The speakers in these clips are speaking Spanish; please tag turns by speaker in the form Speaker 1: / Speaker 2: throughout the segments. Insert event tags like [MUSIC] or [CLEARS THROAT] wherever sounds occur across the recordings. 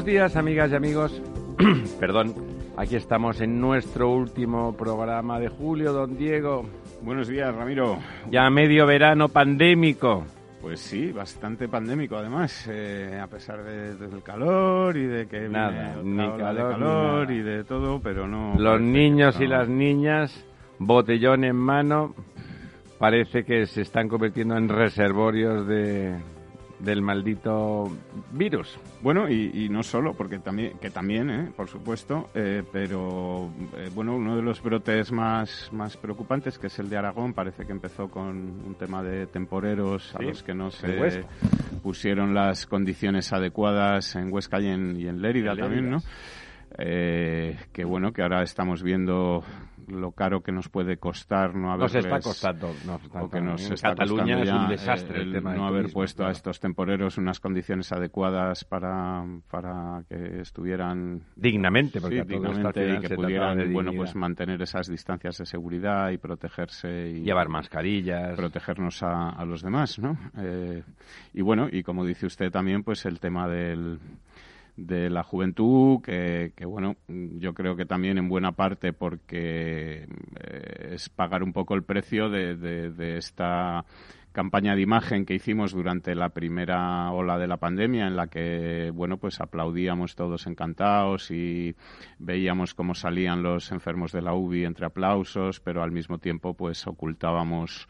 Speaker 1: Buenos días, amigas y amigos. [CLEARS THROAT] Perdón, aquí estamos en nuestro último programa de julio, don Diego.
Speaker 2: Buenos días, Ramiro.
Speaker 1: Ya medio verano pandémico.
Speaker 2: Pues sí, bastante pandémico además, eh, a pesar del calor y de que
Speaker 1: nada, ni calor,
Speaker 2: calor y de todo, pero no.
Speaker 1: Los niños y las niñas, botellón en mano, parece que se están convirtiendo en reservorios de, del maldito virus.
Speaker 2: Bueno, y, no solo, porque también, que también, ¿eh? por supuesto, eh, pero eh, bueno, uno de los brotes más, más preocupantes, que es el de Aragón, parece que empezó con un tema de temporeros a los que no se pusieron las condiciones adecuadas en Huesca y en, y en Lérida, también, ¿no? que bueno, que ahora estamos viendo lo caro que nos puede costar no haber
Speaker 1: nos está costando
Speaker 2: que nos
Speaker 1: en Cataluña es un desastre el,
Speaker 2: no haber puesto a estos temporeros unas condiciones adecuadas para, para que estuvieran
Speaker 1: dignamente porque
Speaker 2: dignamente y que pudieran bueno pues mantener esas distancias de seguridad y protegerse y
Speaker 1: llevar mascarillas.
Speaker 2: protegernos a, a los demás no eh, y bueno y como dice usted también pues el tema del de la juventud, que, bueno, yo creo que también en buena parte porque eh, es pagar un poco el precio de, de, esta campaña de imagen que hicimos durante la primera ola de la pandemia en la que bueno pues aplaudíamos todos encantados y veíamos cómo salían los enfermos de la UBI entre aplausos pero al mismo tiempo pues ocultábamos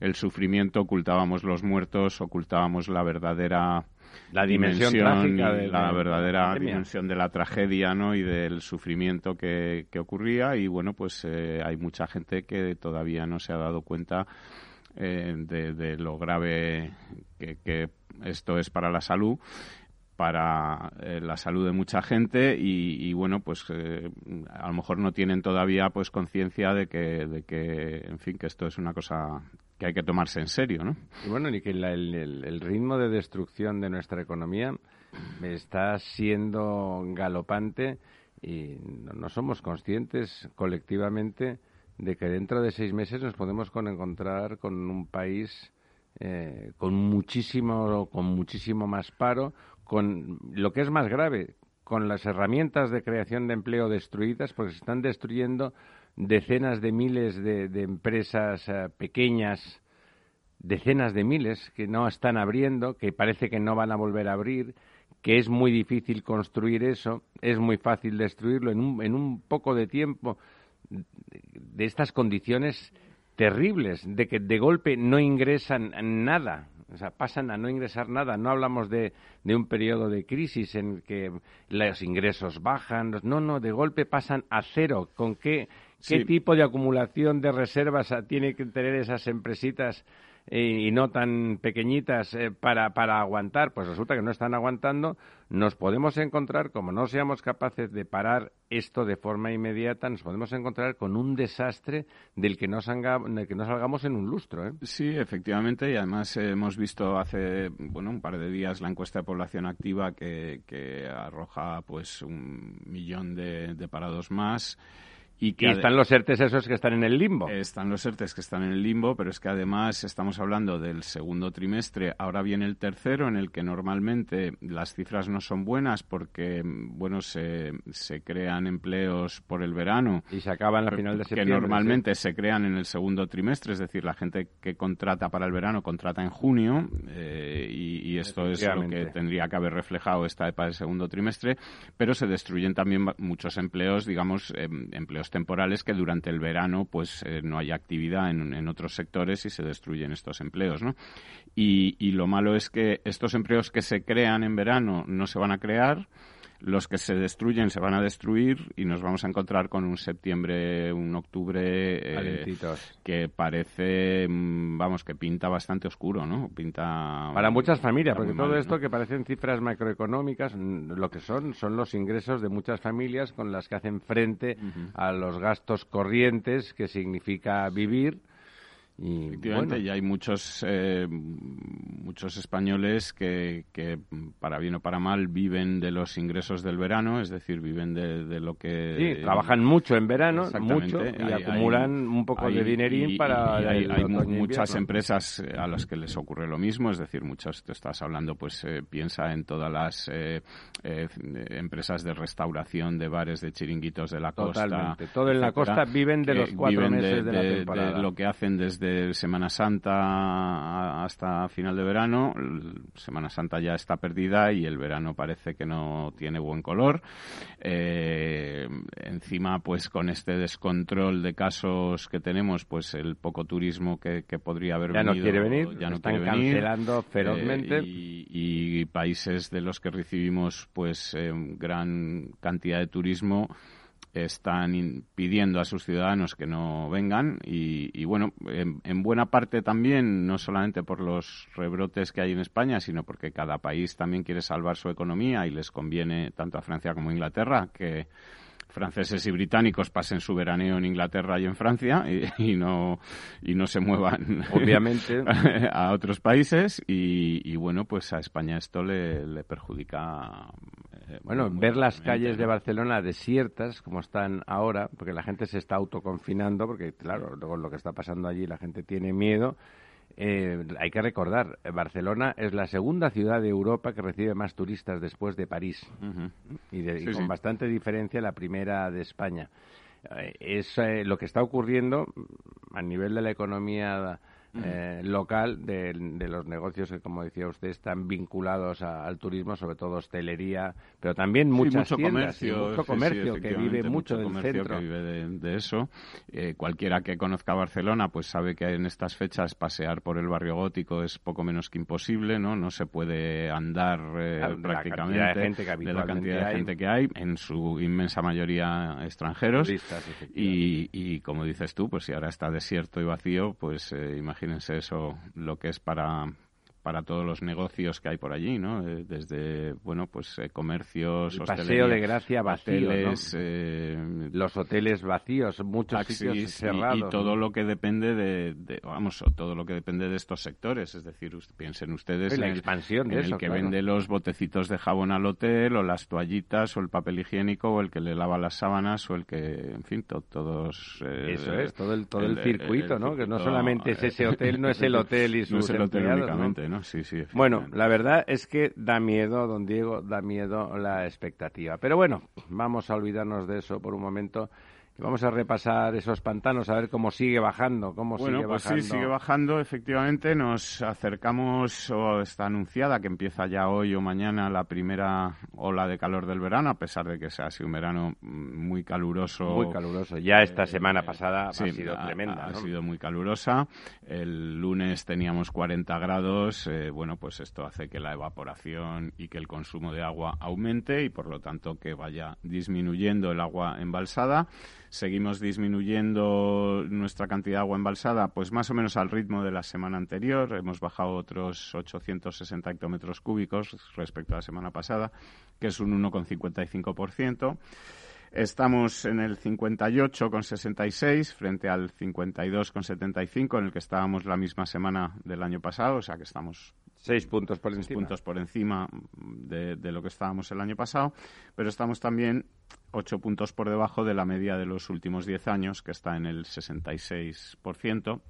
Speaker 2: el sufrimiento ocultábamos los muertos ocultábamos la verdadera
Speaker 1: la dimensión, trágica de
Speaker 2: la verdadera dimensión de la tragedia ¿no? y del sufrimiento que, ocurría. Y bueno pues eh, hay mucha gente que todavía no se ha dado cuenta eh, de, lo grave que, esto es para la salud para eh, la salud de mucha gente. Y, bueno pues a lo mejor no tienen todavía pues conciencia de que de que en fin que esto es una cosa que hay que tomarse en serio, ¿no?
Speaker 1: Y bueno, ni que el, ritmo de destrucción de nuestra economía está siendo galopante y no, somos conscientes colectivamente de que dentro de seis meses nos podemos encontrar con un país eh, con muchísimo con muchísimo más paro, con lo que es más grave, con las herramientas de creación de empleo destruidas, porque se están destruyendo decenas de miles de, empresas eh, pequeñas, decenas de miles que no están abriendo, que parece que no van a volver a abrir, que es muy difícil construir eso, es muy fácil destruirlo en un, en un poco de tiempo de estas condiciones terribles, de que de golpe no ingresan nada, o sea, pasan a no ingresar nada. No hablamos de, de, un periodo de crisis en que los ingresos bajan. No, no, de golpe pasan a cero. ¿Con qué, ¿Qué tipo de acumulación de reservas tiene que tener esas empresitas y no tan pequeñitas eh, para, para aguantar, pues resulta que no están aguantando, nos podemos encontrar, como no seamos capaces de parar esto de forma inmediata, nos podemos encontrar con un desastre del que no, que no salgamos en un lustro. ¿eh?
Speaker 2: Sí, efectivamente, y además hemos visto hace bueno un par de días la encuesta de población activa que, que arroja pues un millón de parados más
Speaker 1: Y, están los ERTES esos que están en el limbo.
Speaker 2: Están los ERTES que están en el limbo, pero es que además estamos hablando del segundo trimestre. Ahora viene el tercero, en el que normalmente las cifras no son buenas porque, bueno, se, se crean empleos por el verano.
Speaker 1: Y se acaban a final de septiembre.
Speaker 2: Que normalmente se crean en el segundo trimestre, es decir, la gente que contrata para el verano contrata en junio eh, y, esto es lo que tendría que haber reflejado esta EPA del segundo trimestre, pero se destruyen también muchos empleos, digamos, em, empleos temporales que durante el verano pues eh, no hay actividad en, en, otros sectores y se destruyen estos empleos, ¿no? Y, y lo malo es que estos empleos que se crean en verano no se van a crear los que se destruyen se van a destruir y nos vamos a encontrar con un septiembre, un octubre
Speaker 1: eh,
Speaker 2: que parece, mm, vamos, que pinta bastante oscuro, ¿no? Pinta...
Speaker 1: Para muchas familias, porque todo esto que parecen cifras macroeconómicas, lo que son, son los ingresos de muchas familias con las que hacen frente a los gastos corrientes que significa vivir
Speaker 2: y, Efectivamente, y hay muchos, eh, muchos españoles que, que, para bien o para mal, viven de los ingresos del verano, es decir, viven de, lo que...
Speaker 1: Sí, trabajan mucho en verano, mucho, y acumulan un poco de dinerín para...
Speaker 2: hay, muchas empresas eh, a las que les ocurre lo mismo, es decir, muchas, te estás hablando, pues eh, piensa en todas las empresas de restauración, de bares, de chiringuitos de la costa.
Speaker 1: Totalmente, todo en la costa viven de los cuatro meses de, la temporada.
Speaker 2: De lo que hacen desde de Semana Santa hasta final de verano. Semana Santa ya está perdida y el verano parece que no tiene buen color. Eh, encima, pues con este descontrol de casos que tenemos, pues el poco turismo que, podría haber
Speaker 1: ya
Speaker 2: venido.
Speaker 1: no quiere venir,
Speaker 2: ya no
Speaker 1: están
Speaker 2: quiere
Speaker 1: cancelando
Speaker 2: venir,
Speaker 1: ferozmente.
Speaker 2: Eh, y, países de los que recibimos pues eh, gran cantidad de turismo están pidiendo a sus ciudadanos que no vengan y, bueno, en, buena parte también, no solamente por los rebrotes que hay en España, sino porque cada país también quiere salvar su economía y les conviene tanto a Francia como a Inglaterra que franceses y británicos pasen su veraneo en Inglaterra y en Francia y, no y no se muevan
Speaker 1: obviamente. [LAUGHS]
Speaker 2: a otros países y, bueno pues a España esto le, le perjudica
Speaker 1: bueno, ver las calles de Barcelona desiertas como están ahora, porque la gente se está autoconfinando, porque claro, luego lo que está pasando allí la gente tiene miedo. Eh, hay que recordar, Barcelona es la segunda ciudad de Europa que recibe más turistas después de París y, con bastante diferencia la primera de España. Eh, es lo que está ocurriendo a nivel de la economía eh, local de, los negocios que, como decía usted, están vinculados al turismo, sobre todo hostelería, pero también muchas
Speaker 2: mucho comercio,
Speaker 1: mucho comercio que vive mucho, del centro.
Speaker 2: Que vive de, eso. Eh, cualquiera que conozca Barcelona, pues sabe que en estas fechas pasear por el barrio gótico es poco menos que imposible, ¿no? No se puede andar eh, prácticamente
Speaker 1: la gente que
Speaker 2: de la cantidad de gente que hay, en su inmensa mayoría extranjeros. y, y como dices tú, pues si ahora está desierto y vacío, pues imagínate imagínense eso, lo que es para, para todos los negocios que hay por allí, ¿no? Eh, desde, bueno, pues eh, comercios,
Speaker 1: El paseo de gracia vacío,
Speaker 2: eh,
Speaker 1: los hoteles vacíos, muchos sitios cerrados.
Speaker 2: Y, todo lo que depende de, vamos, todo lo que depende de estos sectores, es decir, piensen ustedes
Speaker 1: en
Speaker 2: la
Speaker 1: expansión
Speaker 2: de el que vende los botecitos de jabón al hotel, o las toallitas, o el papel higiénico, o el que le lava las sábanas, o el que, en fin, todos...
Speaker 1: Eso es, todo el, todo el, circuito, ¿no? que no solamente es ese [LAUGHS] hotel, no es el hotel y sus
Speaker 2: no es el hotel
Speaker 1: únicamente,
Speaker 2: ¿no? Sí, sí.
Speaker 1: Bueno, la verdad es que da miedo, don Diego, da miedo la expectativa. Pero bueno, vamos a olvidarnos de eso por un momento Vamos a repasar esos pantanos, a ver cómo sigue bajando, cómo
Speaker 2: bueno,
Speaker 1: sigue
Speaker 2: pues
Speaker 1: bajando.
Speaker 2: sí, sigue bajando, efectivamente. Nos acercamos, o está anunciada que empieza ya hoy o mañana la primera ola de calor del verano, a pesar de que sea así un verano muy caluroso.
Speaker 1: Muy caluroso. Ya esta semana pasada ha sido tremenda.
Speaker 2: Ha, sido muy calurosa. El lunes teníamos 40 grados. Eh, bueno, pues esto hace que la evaporación y que el consumo de agua aumente y, por lo tanto, que vaya disminuyendo el agua embalsada seguimos disminuyendo nuestra cantidad de agua embalsada, pues más o menos al ritmo de la semana anterior. Hemos bajado otros 860 hectómetros cúbicos respecto a la semana pasada, que es un 1,55%. Estamos en el 58,66 frente al 52,75 en el que estábamos la misma semana del año pasado, o sea que estamos
Speaker 1: Seis puntos por encima.
Speaker 2: puntos por encima de, de, lo que estábamos el año pasado, pero estamos también ocho puntos por debajo de la media de los últimos diez años, que está en el 66%.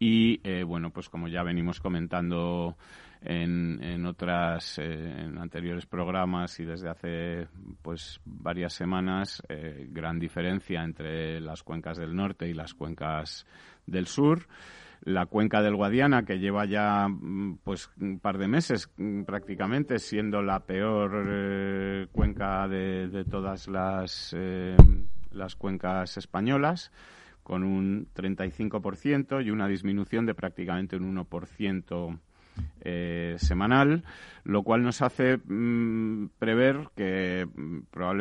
Speaker 2: Y eh, bueno, pues como ya venimos comentando en, en otras eh, en anteriores programas y desde hace pues varias semanas, eh, gran diferencia entre las cuencas del norte y las cuencas del sur la cuenca del Guadiana, que lleva ya mm, pues un par de meses mm, prácticamente siendo la peor eh, cuenca de, todas las, eh, las cuencas españolas, con un 35% y una disminución de prácticamente un 1% eh, semanal, lo cual nos hace mmm, prever que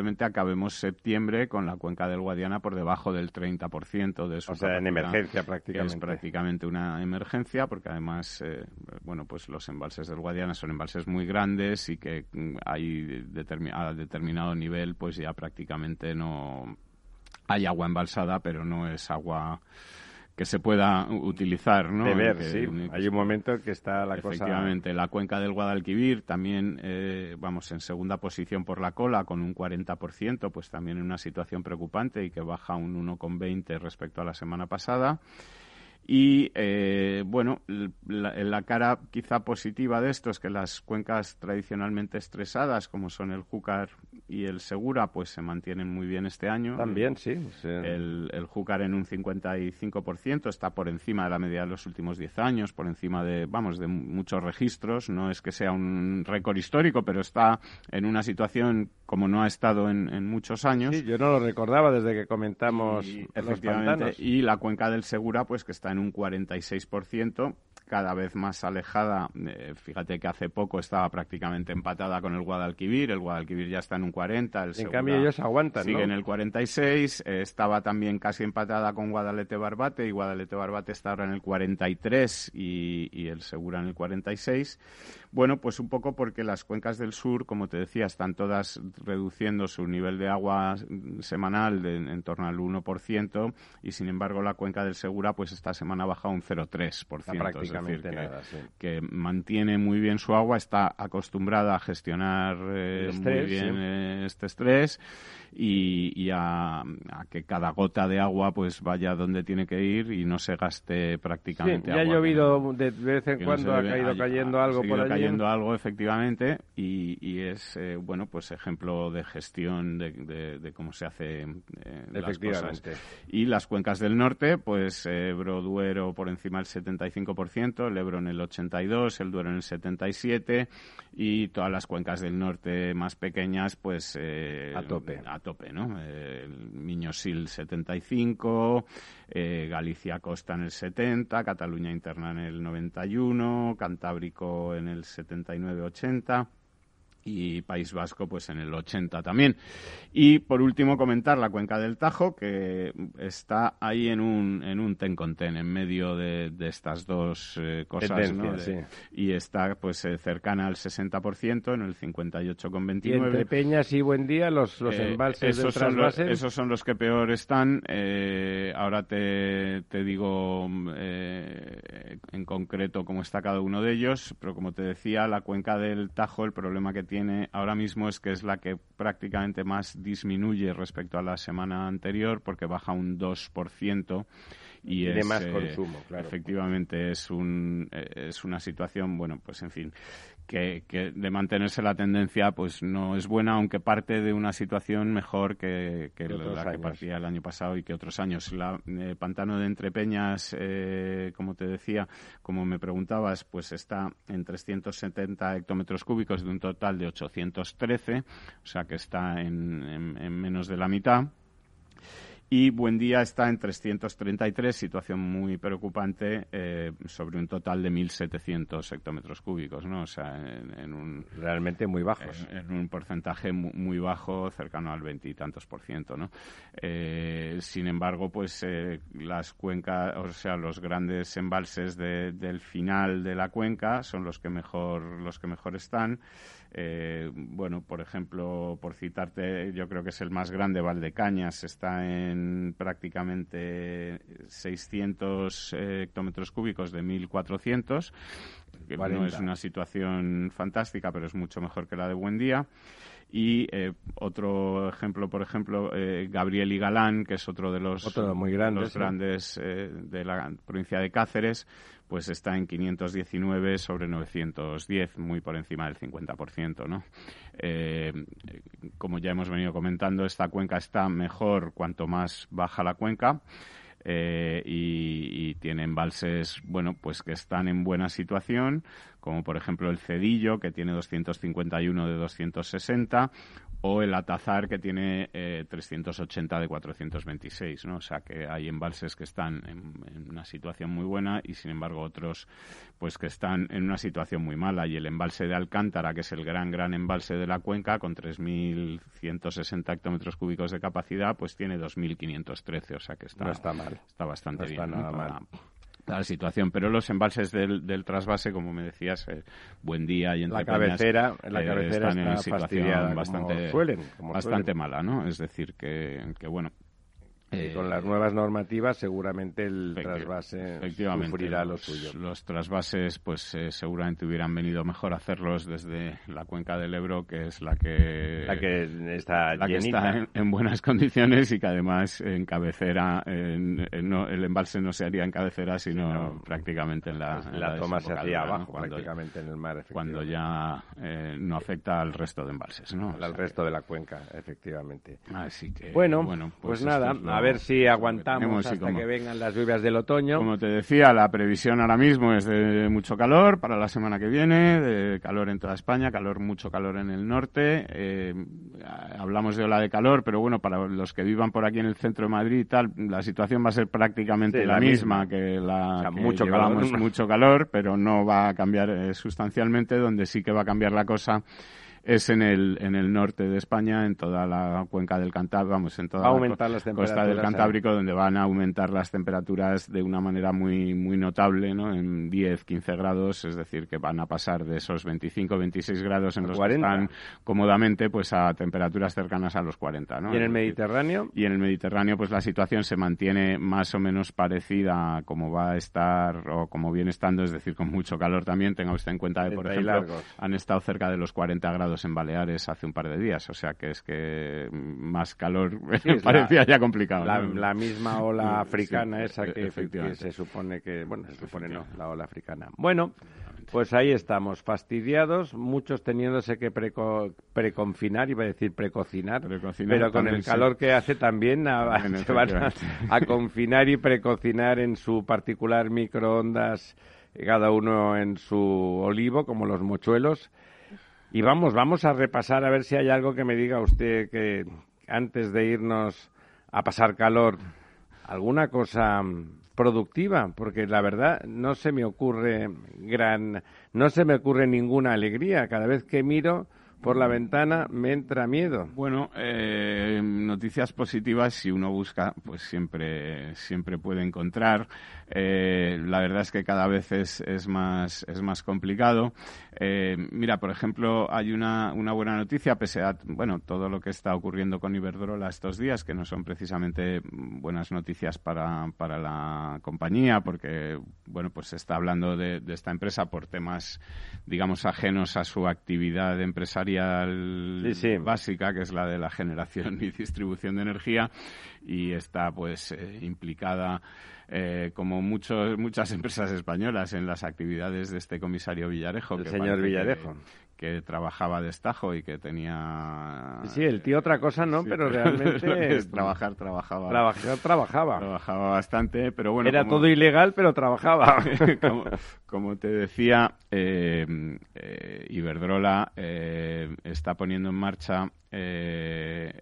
Speaker 2: probablemente acabemos septiembre con la cuenca del Guadiana por debajo del 30% de su
Speaker 1: O sea, en emergencia prácticamente.
Speaker 2: Es prácticamente una emergencia porque además, eh, bueno, pues los embalses del Guadiana son embalses muy grandes y que mm, hay determi a determinado nivel pues ya prácticamente no hay agua embalsada, pero no es agua que se pueda utilizar, ¿no?
Speaker 1: Beber,
Speaker 2: que,
Speaker 1: sí. Hay un momento que está la
Speaker 2: efectivamente, cosa... Efectivamente, la cuenca del Guadalquivir también, eh, vamos, en segunda posición por la cola con un 40%, pues también en una situación preocupante y que baja un 1,20 respecto a la semana pasada. Y eh, bueno, la, la, cara quizá positiva de esto es que las cuencas tradicionalmente estresadas, como son el Júcar y el Segura, pues se mantienen muy bien este año.
Speaker 1: También, sí.
Speaker 2: sí. El, el Júcar en un 55% está por encima de la media de los últimos 10 años, por encima de, vamos, de muchos registros. No es que sea un récord histórico, pero está en una situación como no ha estado en, en muchos años.
Speaker 1: Sí, yo no lo recordaba desde que comentamos
Speaker 2: y, los pantanos. Y la cuenca del Segura, pues que está en un 46%, cada vez más alejada. Eh, fíjate que hace poco estaba prácticamente empatada con el Guadalquivir. El Guadalquivir ya está en un 40. El
Speaker 1: en cambio, ellos aguantan.
Speaker 2: Sigue
Speaker 1: ¿no?
Speaker 2: en el 46. Eh, estaba también casi empatada con Guadalete Barbate. Y Guadalete Barbate está ahora en el 43 y, y el Segura en el 46. Bueno, pues un poco porque las cuencas del sur, como te decía, están todas reduciendo su nivel de agua semanal de, en torno al 1% y sin embargo la cuenca del Segura pues esta semana ha bajado un 0,3%.
Speaker 1: Prácticamente
Speaker 2: es decir,
Speaker 1: nada,
Speaker 2: que,
Speaker 1: sí.
Speaker 2: que, mantiene muy bien su agua, está acostumbrada a gestionar eh,
Speaker 1: estrés,
Speaker 2: muy bien
Speaker 1: sí.
Speaker 2: eh, este estrés y, y a, a, que cada gota de agua pues vaya donde tiene que ir y no se gaste prácticamente
Speaker 1: sí, ya
Speaker 2: agua.
Speaker 1: ha llovido de vez en cuando, no ha caído cayendo
Speaker 2: ha,
Speaker 1: algo
Speaker 2: ha
Speaker 1: por allí.
Speaker 2: cayendo algo, efectivamente, y, y es, eh, bueno, pues ejemplo de gestión de, de, de cómo se hace eh, las cosas. Y las cuencas del norte, pues Ebro, Duero por encima del 75%, el Ebro en el 82%, el Duero en el 77%, y todas las cuencas del norte más pequeñas, pues...
Speaker 1: Eh, a tope.
Speaker 2: A tope, ¿no? Eh, el Miñosil 75, eh, Galicia Costa en el 70, Cataluña Interna en el 91, Cantábrico en el 79-80 y País Vasco pues en el 80 también. Y por último comentar la cuenca del Tajo que está ahí en un en un ten con ten en medio de, de estas dos eh, cosas ¿no? de,
Speaker 1: sí.
Speaker 2: y está pues eh, cercana al 60% en el 58,29.
Speaker 1: Y entre Peñas y Buen Día los, los
Speaker 2: eh,
Speaker 1: embalses
Speaker 2: esos
Speaker 1: del
Speaker 2: son los, esos son los que peor están. Eh, ahora te, te digo en concreto cómo está cada uno de ellos, pero como te decía, la cuenca del Tajo, el problema que tiene ahora mismo es que es la que prácticamente más disminuye respecto a la semana anterior porque baja un 2% y
Speaker 1: Tiene
Speaker 2: es,
Speaker 1: más
Speaker 2: eh,
Speaker 1: consumo, claro.
Speaker 2: Efectivamente es un eh, es una situación, bueno, pues en fin, que, que, de mantenerse la tendencia pues no es buena, aunque parte de una situación mejor que, que la
Speaker 1: años.
Speaker 2: que partía el año pasado y que otros años. La eh, pantano de Entrepeñas, eh, como te decía, como me preguntabas, pues está en 370 hectómetros cúbicos de un total de 813, o sea que está en, en, en menos de la mitad y Buen Día está en 333, situación muy preocupante, eh, sobre un total de 1.700 hectómetros cúbicos, ¿no? O sea, en, en un...
Speaker 1: Realmente muy bajos.
Speaker 2: En, en un porcentaje muy, muy, bajo, cercano al veintitantos por ciento, ¿no? Eh, sin embargo, pues eh, las cuencas, o sea, los grandes embalses de, del final de la cuenca son los que mejor, los que mejor están. Eh, bueno, por ejemplo, por citarte, yo creo que es el más grande, Valdecañas, está en prácticamente 600 eh, hectómetros cúbicos de 1.400 que no es una situación fantástica, pero es mucho mejor que la de Buen Día. Y eh, otro ejemplo, por ejemplo, eh, Gabriel y Galán, que es otro de los,
Speaker 1: muy grandes,
Speaker 2: los grandes eh, de la provincia de Cáceres, pues está en 519 sobre 910, muy por encima del 50%, ¿no? como ya hemos venido comentando, esta cuenca está mejor cuanto más baja la cuenca. Eh, y, tiene embalses, bueno, pues que están en buena situación, como por ejemplo el Cedillo, que tiene 251 de 260, o el Atazar que tiene 380 eh, de 426, ¿no? O sea que hay embalses que están en, una situación muy buena y sin embargo otros pues que están en una situación muy mala y el embalse de Alcántara, que es el gran gran embalse de la cuenca con 3.160 hectómetros cúbicos de capacidad, pues tiene 2.513, o sea que está,
Speaker 1: no está mal.
Speaker 2: Está bastante
Speaker 1: bien.
Speaker 2: Nada
Speaker 1: mal
Speaker 2: la situación. Pero los embalses del, del trasvase, como me decías, eh, Buen Día y entre
Speaker 1: la cabecera, la eh, cabecera
Speaker 2: están en situación bastante,
Speaker 1: como
Speaker 2: bastante mala, ¿no? Es decir, que, que bueno,
Speaker 1: y con las nuevas normativas seguramente el trasvase sufrirá lo suyo.
Speaker 2: Los trasvases pues eh, seguramente hubieran venido mejor hacerlos desde la cuenca del Ebro, que es la que,
Speaker 1: la que está,
Speaker 2: la que está en, buenas [LAUGHS] condiciones y que además en cabecera, en, el embalse no se haría en cabecera, sino prácticamente en la...
Speaker 1: la, toma se hacía abajo, prácticamente en el mar,
Speaker 2: Cuando ya eh, no afecta al resto de embalses, ¿no?
Speaker 1: Al resto de la cuenca, efectivamente.
Speaker 2: Así que...
Speaker 1: Bueno, pues, pues nada a ver si aguantamos hasta que vengan las lluvias del otoño.
Speaker 2: Como te decía, la previsión ahora mismo es de mucho calor para la semana que viene, de calor en toda España, calor, mucho calor en el norte. Eh, hablamos de ola de calor, pero bueno, para los que vivan por aquí en el centro de Madrid y tal, la situación va a ser prácticamente la, misma, que la que
Speaker 1: mucho
Speaker 2: llevábamos mucho calor, pero no va a cambiar eh, sustancialmente, donde sí que va a cambiar la cosa es en el, en el norte de España, en toda la cuenca del Cantábrico, vamos, en toda
Speaker 1: la
Speaker 2: costa del Cantábrico, donde van a aumentar las temperaturas de una manera muy, muy notable, ¿no? En 10, 15 grados, es decir, que van a pasar de esos 25, 26 grados en los que están cómodamente, pues a temperaturas cercanas a los 40, ¿no?
Speaker 1: ¿Y en el Mediterráneo?
Speaker 2: Y en el Mediterráneo, pues la situación se mantiene más o menos parecida a como va a estar o como viene estando, es decir, con mucho calor también. Tenga usted en cuenta que, por ejemplo, han estado cerca de los 40 grados en Baleares hace un par de días, o sea que es que más calor [LAUGHS] parecía ya complicado.
Speaker 1: La, misma ola africana esa que, se supone que, bueno, se supone no, la ola africana. Bueno, pues ahí estamos, fastidiados, muchos teniéndose que preconfinar, iba a decir precocinar, pero con el calor que hace también [LAUGHS] se van a, confinar y precocinar en su particular microondas, cada uno en su olivo, como los mochuelos y vamos, vamos a repasar a ver si hay algo que me diga usted que antes de irnos a pasar calor, alguna cosa productiva, porque la verdad no se me ocurre gran, no se me ocurre ninguna alegría. Cada vez que miro, por la ventana me entra miedo.
Speaker 2: Bueno, eh, noticias positivas, si uno busca, pues siempre, siempre puede encontrar. Eh, la verdad es que cada vez es, es, más, es más complicado. Eh, mira, por ejemplo, hay una, una buena noticia, pese a bueno, todo lo que está ocurriendo con Iberdrola estos días, que no son precisamente buenas noticias para, para la compañía, porque bueno, pues se está hablando de, de esta empresa por temas, digamos, ajenos a su actividad empresarial básica, que es la de la generación y distribución de energía, y está pues eh, implicada eh, como muchos, muchas [LAUGHS] empresas españolas en las actividades de este comisario Villarejo.
Speaker 1: El señor Villarejo
Speaker 2: que trabajaba de estajo y que tenía...
Speaker 1: Sí, el tío otra cosa no, pero realmente... [LAUGHS]
Speaker 2: trabajar, trabajaba.
Speaker 1: Trabajar, trabajaba.
Speaker 2: Trabajaba bastante, pero bueno...
Speaker 1: Era todo ilegal, pero trabajaba. [LAUGHS]
Speaker 2: como, te decía, eh, eh, Iberdrola eh, está poniendo en marcha en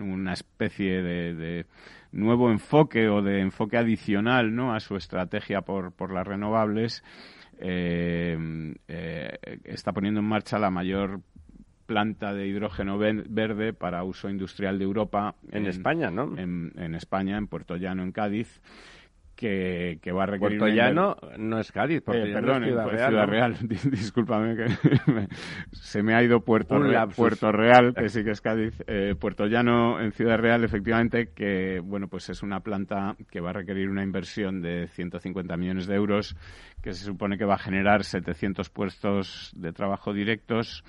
Speaker 2: una especie de, de, nuevo enfoque o de enfoque adicional ¿no? a su estrategia por, por las renovables eh, eh, está poniendo en marcha la mayor planta de hidrógeno verde para uso industrial de Europa.
Speaker 1: En, España, ¿no?
Speaker 2: En, España, en Puerto Llano, en Cádiz que, va a requerir...
Speaker 1: Puerto Llano no es Cádiz, Puerto
Speaker 2: eh, perdón, es Ciudad Real. [LAUGHS] Discúlpame que [LAUGHS] se me ha ido Puerto, Puerto Real, que sí que es Cádiz. Eh, Puerto Llano en Ciudad Real, efectivamente, que bueno, pues es una planta que va a requerir una inversión de 150 millones de euros, que se supone que va a generar 700 puestos de trabajo directos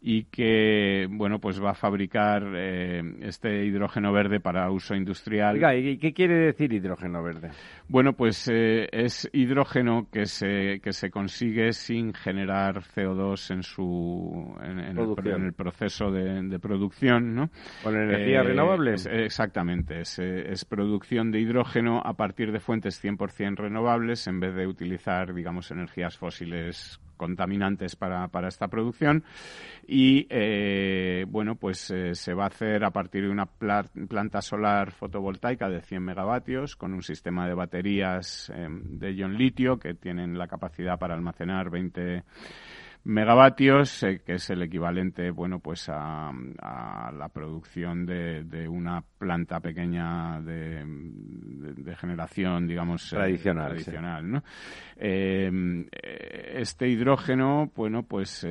Speaker 2: y que bueno pues va a fabricar eh, este hidrógeno verde para uso industrial.
Speaker 1: ¿y qué quiere decir hidrógeno verde?
Speaker 2: Bueno, pues eh, es hidrógeno que se que se consigue sin generar CO2 en su en, el, proceso de, producción, ¿no?
Speaker 1: Con energía eh, renovable.
Speaker 2: exactamente, es, es, producción de hidrógeno a partir de fuentes 100% renovables en vez de utilizar, digamos, energías fósiles contaminantes para, para esta producción. Y eh, bueno pues eh, se va a hacer a partir de una planta solar fotovoltaica de 100 megavatios con un sistema de baterías eh, de ion litio que tienen la capacidad para almacenar 20 megavatios, eh, que es el equivalente, bueno, pues a, la producción de, una planta pequeña de, generación, digamos,
Speaker 1: eh, tradicional.
Speaker 2: Eh, este hidrógeno, bueno, pues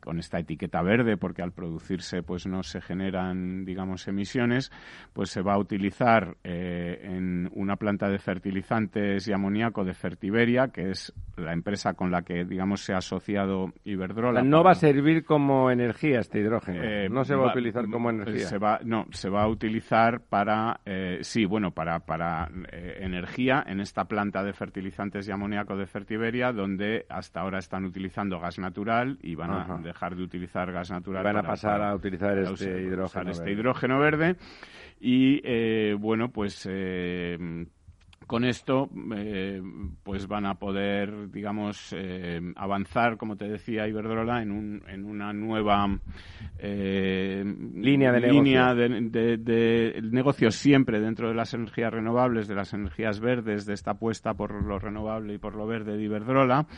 Speaker 2: con esta etiqueta verde, porque al producirse pues no se generan, digamos, emisiones, pues se va a utilizar eh, en una planta de fertilizantes y amoníaco de Fertiberia, que es la empresa con la que, digamos, se ha asociado Iberdrola.
Speaker 1: No va a servir como energía este hidrógeno. Eh, no se va, a utilizar como energía.
Speaker 2: Se va, no, se va a utilizar para, eh, sí, bueno, para, para energía en esta planta de fertilizantes y amoníaco de Fertiberia, donde hasta ahora están utilizando gas natural y van a dejar de utilizar gas natural.
Speaker 1: Van a pasar a utilizar este, hidrógeno,
Speaker 2: este hidrógeno verde. Y eh, bueno, pues eh, con esto eh, pues van a poder digamos eh, avanzar como te decía Iberdrola en, un, en una nueva
Speaker 1: eh, línea de
Speaker 2: línea de, negocio siempre dentro de las energías renovables de las energías verdes de esta apuesta por lo renovable y por lo verde de Iberdrola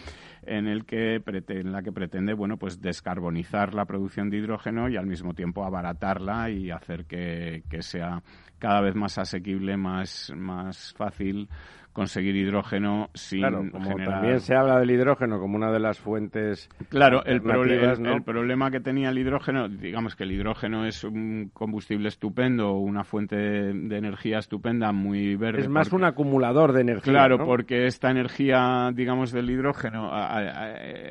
Speaker 2: en el que en la que pretende bueno pues descarbonizar la producción de hidrógeno y al mismo tiempo abaratarla y hacer que, que sea cada vez más asequible, más, más fácil conseguir hidrógeno sin
Speaker 1: claro, como también se habla del hidrógeno como una de las fuentes
Speaker 2: claro el, el, problema que tenía el hidrógeno digamos que el hidrógeno es un combustible estupendo una fuente de energía estupenda muy verde
Speaker 1: es más un acumulador de energía
Speaker 2: claro porque esta energía digamos del hidrógeno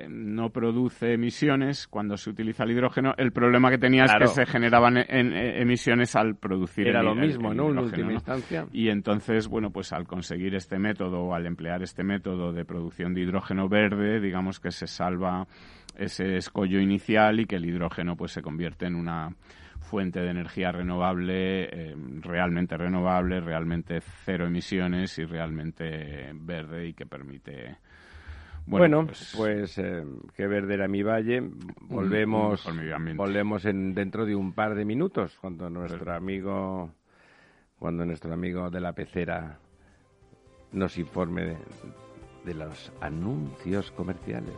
Speaker 2: no produce emisiones. Cuando se utiliza el hidrógeno el problema que tenía es que se generaban en, emisiones al producir
Speaker 1: era lo mismo no en última instancia.
Speaker 2: Y entonces bueno pues al conseguir este este método o al emplear este método de producción de hidrógeno verde, digamos que se salva ese escollo inicial y que el hidrógeno pues se convierte en una fuente de energía renovable, eh, realmente renovable, realmente cero emisiones y realmente verde y que permite
Speaker 1: bueno, pues, pues eh, qué verde era mi valle. Volvemos, volvemos en, dentro de un par de minutos cuando nuestro amigo, cuando nuestro amigo de la pecera nos informe de, los anuncios comerciales.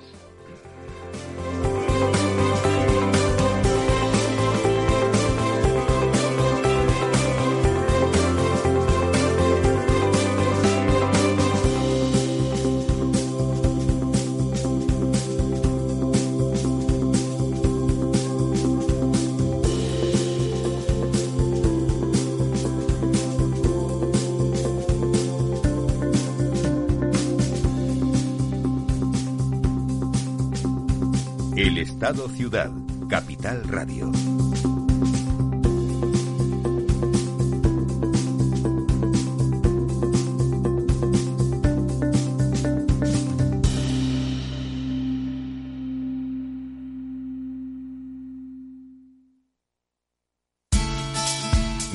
Speaker 3: Ciudad, Capital Radio.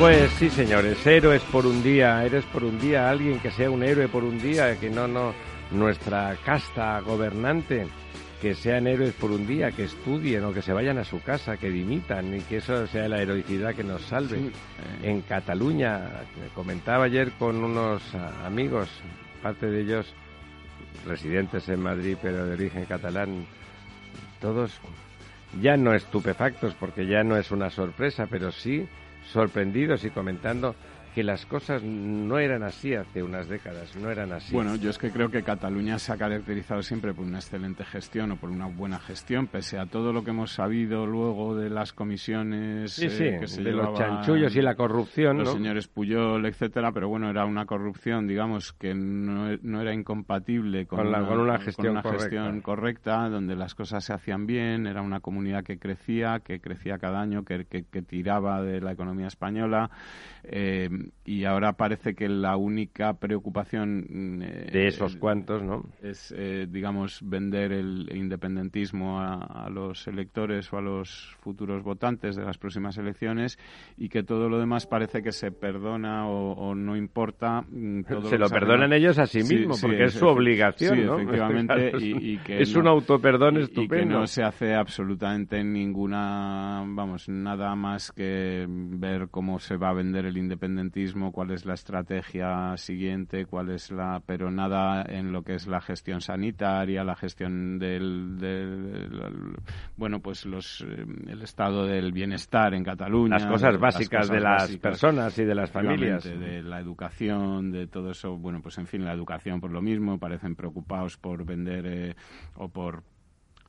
Speaker 1: Pues sí, señores, héroes por un día, eres por un día, alguien que sea un héroe por un día, que no, no, nuestra casta gobernante, que sean héroes por un día, que estudien o que se vayan a su casa, que dimitan y que eso sea la heroicidad que nos salve. Eh. En Cataluña, comentaba ayer con unos amigos, parte de ellos residentes en Madrid pero de origen catalán, todos ya no estupefactos porque ya no es una sorpresa, pero sí sorprendidos y comentando que las cosas no eran así hace unas décadas, no eran así.
Speaker 2: Bueno, yo es que creo que Cataluña se ha caracterizado siempre por una excelente gestión o por una buena gestión, pese a todo lo que hemos sabido luego de las comisiones
Speaker 1: sí, eh, de los chanchullos y la corrupción,
Speaker 2: los señores Puyol, etcétera, pero bueno, era una corrupción, digamos, que no, era incompatible con,
Speaker 1: una, gestión,
Speaker 2: correcta. donde las cosas se hacían bien, era una comunidad que crecía, que crecía cada año, que, que, tiraba de la economía española. Eh, y ahora parece que la única preocupación
Speaker 1: mm, eh, de esos cuantos, ¿no?
Speaker 2: Es, eh, digamos, vender el independentismo a, los electores o a los futuros votantes de las próximas elecciones y que todo lo demás parece que se perdona o, no importa.
Speaker 1: Mm, [LAUGHS] se lo perdonan ellos a sí mismos porque es, su obligación, ¿no? [LAUGHS]
Speaker 2: efectivamente. y, que
Speaker 1: es un autoperdón estupendo.
Speaker 2: Y que no se hace absolutamente ninguna, vamos, nada más que ver cómo se va a vender el independentismo cuál es la estrategia siguiente, cuál es la, pero nada en lo que es la gestión sanitaria, la gestión del, bueno, pues los, eh, el estado del bienestar en Cataluña,
Speaker 1: las cosas básicas de las personas y de las familias,
Speaker 2: de la educación, de todo eso, bueno, pues en fin, la educación por lo mismo, parecen preocupados por vender eh, o por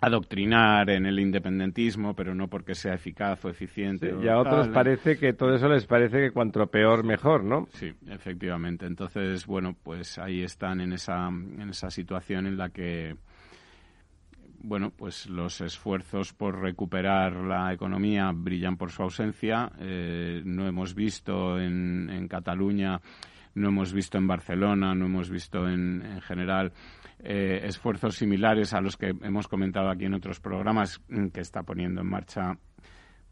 Speaker 2: adoctrinar en el independentismo, pero no porque sea eficaz o eficiente.
Speaker 1: y a otros parece que todo eso les parece que cuanto peor mejor, ¿no?
Speaker 2: Sí, efectivamente. Entonces, bueno, pues ahí están en esa, en esa situación en la que bueno, pues los esfuerzos por recuperar la economía brillan por su ausencia. Eh, no hemos visto en, en Cataluña, no hemos visto en Barcelona, no hemos visto en, en general eh, esfuerzos similares a los que hemos comentado aquí en otros programas mm, que está poniendo en marcha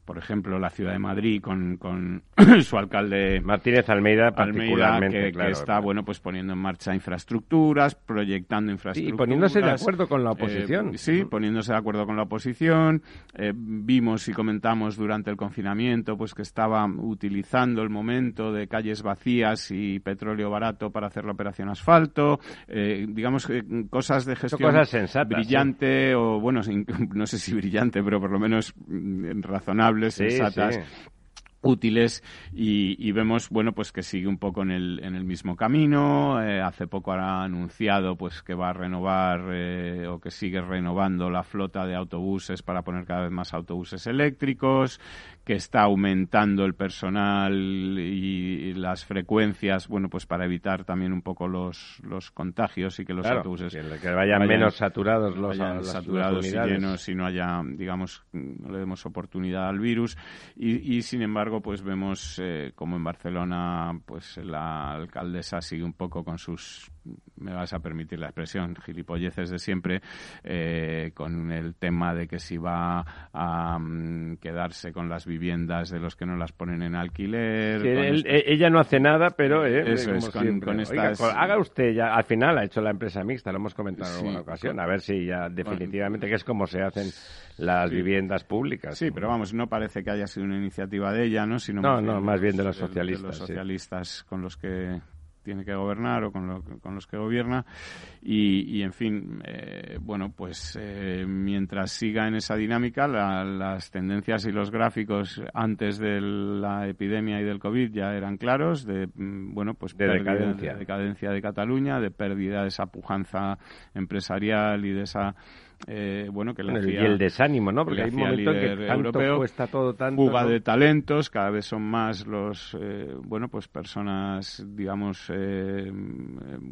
Speaker 2: por ejemplo, la ciudad de Madrid con, con [CLEARS THROAT] su alcalde
Speaker 1: Martínez Almeida, particularmente,
Speaker 2: que, está bueno pues poniendo en marcha infraestructuras, proyectando infraestructuras.
Speaker 1: y poniéndose de acuerdo con la oposición.
Speaker 2: Eh, sí, poniéndose de acuerdo con la oposición. Eh, vimos y comentamos durante el confinamiento pues que estaba utilizando el momento de calles vacías y petróleo barato para hacer la operación asfalto. Eh, digamos cosas de gestión
Speaker 1: cosas
Speaker 2: brillante o bueno, [LAUGHS] no sé si brillante, pero por lo menos mm, razonable sensables, sensatas. útiles y, vemos bueno pues que sigue un poco en el, en el mismo camino eh, hace poco ha anunciado pues que va a renovar eh, o que sigue renovando la flota de autobuses para poner cada vez más autobuses eléctricos que está aumentando el personal y, las frecuencias, bueno, pues para evitar también un poco los, los contagios y que los autobuses
Speaker 1: que, vayan, menos saturados los
Speaker 2: saturados y llenos y no haya, digamos, no le demos oportunidad al virus. Y, y sin embargo, pues vemos eh, como en Barcelona, pues la alcaldesa sigue un poco con sus me vas a permitir la expresión, gilipolleces de siempre, eh, con el tema de que si va a mm, quedarse con las viviendas de los que no las ponen en alquiler.
Speaker 1: E, ella no hace nada, pero eh, Eso es, con, haga usted ya, al final ha hecho la empresa mixta, lo hemos comentado en una ocasión, a ver si ya definitivamente que es como se hacen las viviendas públicas.
Speaker 2: Sí, pero vamos, no parece que haya sido una iniciativa de ella, ¿no?
Speaker 1: Sino no, no, más bien de los socialistas.
Speaker 2: De los socialistas con los que tiene que gobernar o con, con los que gobierna. Y, en fin eh, bueno pues eh, mientras siga en esa dinámica las tendencias y los gráficos antes de la epidemia y del covid ya eran claros de mm, bueno pues
Speaker 1: de decadencia.
Speaker 2: de decadencia de Cataluña de pérdida de esa pujanza empresarial y de esa eh, bueno, que
Speaker 1: y el desánimo, ¿no? Porque hay momentos que tanto cuesta todo tanto.
Speaker 2: Fuga de talentos, cada vez son más los, eh, bueno, pues personas, digamos, eh,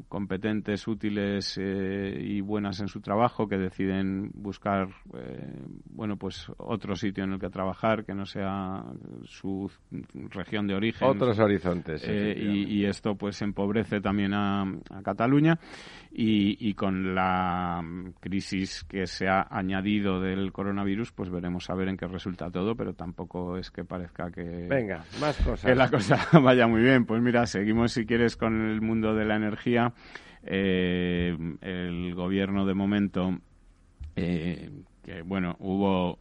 Speaker 2: competentes, útiles y buenas en su trabajo que deciden buscar, bueno, pues otro sitio en el que trabajar que no sea su región de origen.
Speaker 1: Otros horizontes.
Speaker 2: Y, esto, pues, empobrece también a, a Cataluña y, y con la crisis que que se ha añadido del coronavirus, pues veremos a ver en qué resulta todo, pero tampoco es que parezca que,
Speaker 1: Venga, más cosas.
Speaker 2: que la cosa [LAUGHS] vaya muy bien. Pues mira, seguimos si quieres con el mundo de la energía. Eh, el gobierno de momento, eh, que bueno, hubo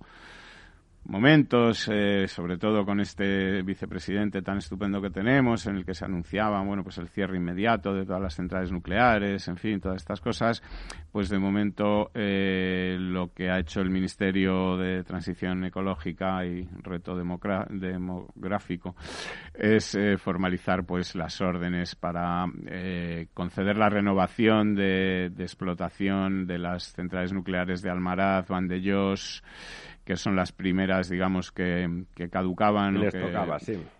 Speaker 2: momentos, eh, sobre todo con este vicepresidente tan estupendo que tenemos, en el que se anunciaba, bueno, pues el cierre inmediato de todas las centrales nucleares, en fin, todas estas cosas, pues de momento eh, lo que ha hecho el Ministerio de Transición Ecológica y Reto Demográfico es eh, formalizar, pues, las órdenes para conceder la renovación de, de explotación de las centrales nucleares de Almaraz, Vandellós, que son las primeras, digamos, que, que caducaban.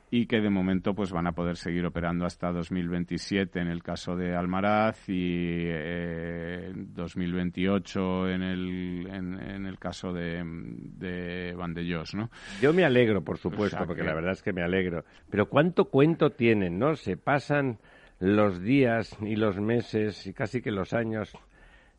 Speaker 2: Y que de momento pues van a poder seguir operando hasta 2027 en el caso de Almaraz y eh, 2028 en el, en, el caso de, de Vandellós, ¿no?
Speaker 1: Yo me alegro, por supuesto, porque la verdad es que me alegro. Pero ¿cuánto cuento tienen, no? Se pasan los días y los meses y casi que los años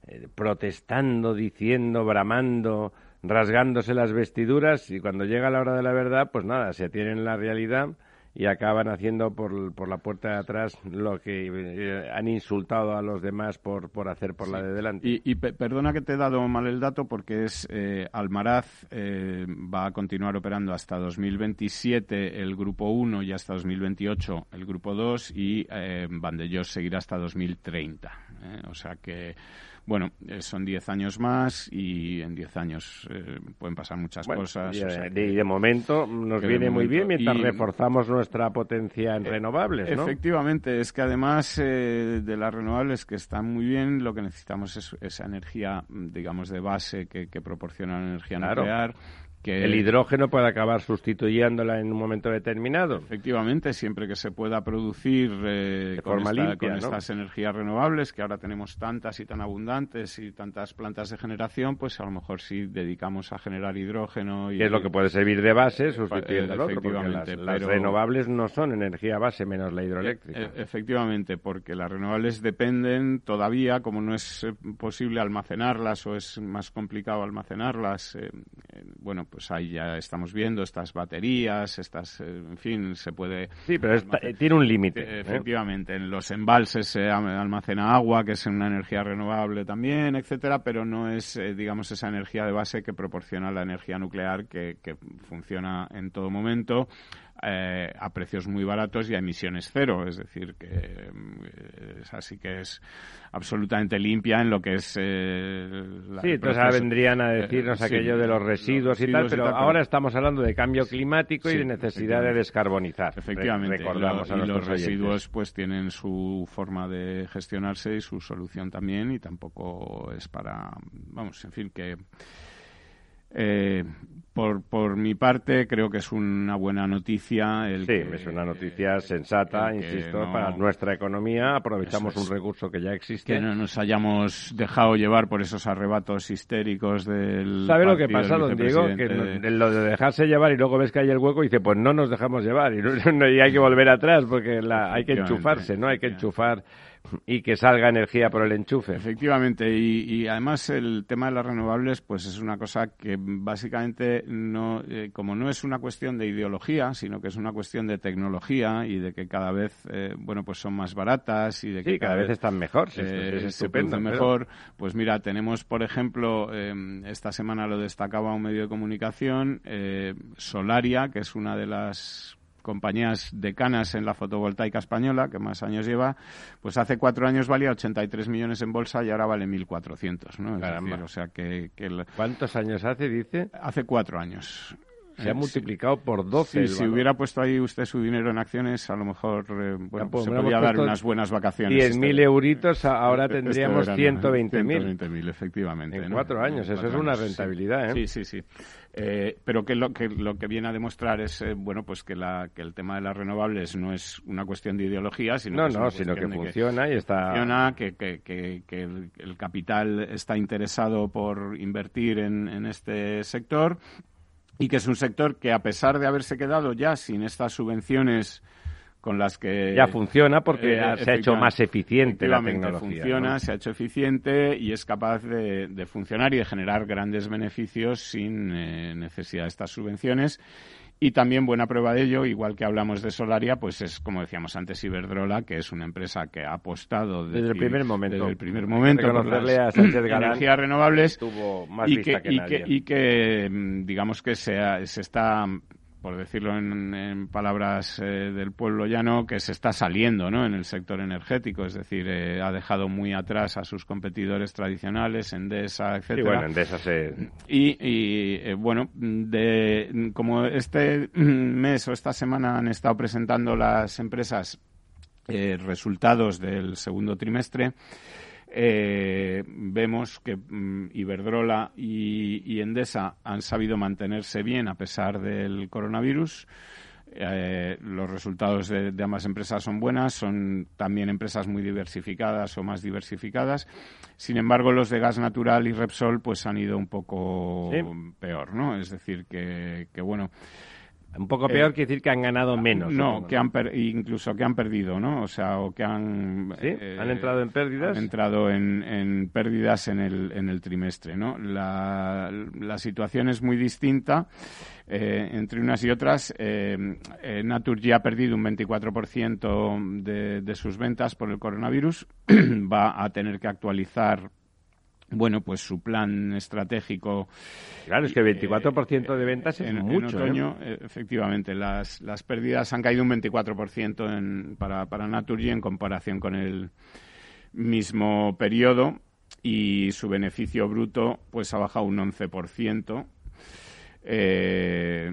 Speaker 1: eh, protestando, diciendo, bramando, rasgándose las vestiduras y cuando llega la hora de la verdad, pues nada, se atienen la realidad y acaban haciendo por, por la puerta de atrás lo que eh, han insultado a los demás por, por hacer por la de delante.
Speaker 2: Y, perdona que te he dado mal el dato porque es eh, Almaraz eh, va a continuar operando hasta 2027 el grupo 1 y hasta 2028 el grupo 2 y eh, Vandellós seguirá hasta 2030. o sea que bueno, eh, son 10 años más y en 10 años eh, pueden pasar muchas cosas.
Speaker 1: Y, de, momento nos viene muy bien mientras reforzamos nuestra potencia en eh, renovables,
Speaker 2: ¿no? Efectivamente, es que además de las renovables que están muy bien, lo que necesitamos es esa energía, digamos, de base que, proporciona la energía nuclear
Speaker 1: el hidrógeno puede acabar sustituyéndola en un momento determinado.
Speaker 2: Efectivamente, siempre que se pueda producir eh, con, estas energías renovables, que ahora tenemos tantas y tan abundantes y tantas plantas de generación, pues a lo mejor sí dedicamos a generar hidrógeno. Y,
Speaker 1: es lo que puede servir de base sustituyendo el otro, porque las, renovables no son energía base menos la hidroeléctrica. E,
Speaker 2: efectivamente, porque las renovables dependen todavía, como no es eh, posible almacenarlas o es más complicado almacenarlas, eh, bueno, pues ahí ya estamos viendo estas baterías, estas, eh, en fin, se puede...
Speaker 1: Sí, pero tiene un límite.
Speaker 2: Eh, efectivamente, en los embalses se almacena agua, que es una energía renovable también, etcétera, pero no es, eh, digamos, esa energía de base que proporciona la energía nuclear que, que funciona en todo momento eh, a precios muy baratos y a emisiones cero. Es decir, que eh, es así que es absolutamente limpia en lo que es. Eh,
Speaker 1: sí, entonces ahora vendrían a decirnos aquello de los residuos, y tal, pero ahora estamos hablando de cambio climático y de necesidad de descarbonizar.
Speaker 2: Efectivamente. recordamos y, los residuos pues tienen su forma de gestionarse y su solución también y tampoco es para. Vamos, en fin, que eh, por, por mi parte, creo que es una buena noticia. El
Speaker 1: sí, es una noticia sensata, insisto, para nuestra economía. Aprovechamos un recurso que ya existe.
Speaker 2: Que no nos hayamos dejado llevar por esos arrebatos histéricos del.
Speaker 1: ¿Sabe lo que pasa, don Diego? Que lo de dejarse llevar y luego ves que hay el hueco y dice, pues no nos dejamos llevar y, [LAUGHS] y hay que volver atrás porque la, hay que enchufarse, ¿no? Hay que enchufar y que salga energía por el enchufe.
Speaker 2: Efectivamente, y, además el tema de las renovables, pues es una cosa que básicamente no, eh, como no es una cuestión de ideología, sino que es una cuestión de tecnología y de que cada vez, eh, bueno, pues son más baratas y de que
Speaker 1: cada, vez, están mejor, eh, es estupendo,
Speaker 2: mejor. Pues mira, tenemos, por ejemplo, esta semana lo destacaba un medio de comunicación, Solaria, que es una de las compañías decanas en la fotovoltaica española, que más años lleva, pues hace cuatro años valía 83 millones en bolsa y ahora vale 1.400, ¿no? o sea que...
Speaker 1: ¿Cuántos años hace, dice?
Speaker 2: Hace cuatro años.
Speaker 1: Se ha multiplicado por 12.
Speaker 2: si hubiera puesto ahí usted su dinero en acciones, a lo mejor eh, bueno, pues se podría dar unas buenas vacaciones.
Speaker 1: 10.000 euritos, ahora este tendríamos 120.000.
Speaker 2: 120.000, efectivamente.
Speaker 1: En cuatro años, eso es una rentabilidad.
Speaker 2: Sí, ¿eh? sí, sí. Eh, pero que lo que lo que viene a demostrar es eh, bueno pues que la que el tema de las renovables no es una cuestión de ideología sino
Speaker 1: no
Speaker 2: que
Speaker 1: no sino que funciona y está
Speaker 2: funciona que, que, que, el, capital está interesado por invertir en, en este sector y que es un sector que a pesar de haberse quedado ya sin estas subvenciones con las que
Speaker 1: ya funciona porque eh, se ha hecho más eficiente la tecnología.
Speaker 2: Funciona, se ha hecho eficiente y es capaz de, funcionar y de generar grandes beneficios sin eh, necesidad de estas subvenciones. Y también buena prueba de ello, igual que hablamos de Solaria, pues es como decíamos antes Iberdrola, que es una empresa que ha apostado
Speaker 1: desde, el primer momento,
Speaker 2: desde el primer momento por las energías renovables
Speaker 1: y, que,
Speaker 2: y, que, y que mm, digamos que se, se está por decirlo en, palabras eh, del pueblo llano, que se está saliendo ¿no? en el sector energético, es decir, eh, ha dejado muy atrás a sus competidores tradicionales, Endesa, etcétera.
Speaker 1: Y bueno, Endesa se...
Speaker 2: Y, eh, bueno, de, como este mes o esta semana han estado presentando las empresas resultados del segundo trimestre, eh, vemos que mm, Iberdrola y, Endesa han sabido mantenerse bien a pesar del coronavirus. Eh, los resultados de, ambas empresas son buenas, son también empresas muy diversificadas o más diversificadas. Sin embargo, los de gas natural y Repsol pues han ido un poco peor, ¿no? Es decir, que, que bueno,
Speaker 1: un poco peor eh, quiere decir que han ganado menos.
Speaker 2: No, que han incluso que han perdido, ¿no? O sea, o que han...
Speaker 1: ¿Sí? Eh, ¿Han entrado en pérdidas?
Speaker 2: Han entrado en, en, pérdidas en el, en el trimestre, ¿no? La, la situación es muy distinta eh, entre unas y otras. Eh, Naturgy ha perdido un 24% de, de sus ventas por el coronavirus. [CLEARS THROAT] Va a tener que actualizar bueno, pues su plan estratégico.
Speaker 1: Claro, es que el 24% de ventas es
Speaker 2: en,
Speaker 1: mucho.
Speaker 2: En otoño, ¿eh? efectivamente, las, las pérdidas han caído un 24% en, para, para Naturgy en comparación con el mismo periodo y su beneficio bruto pues ha bajado un 11% eh,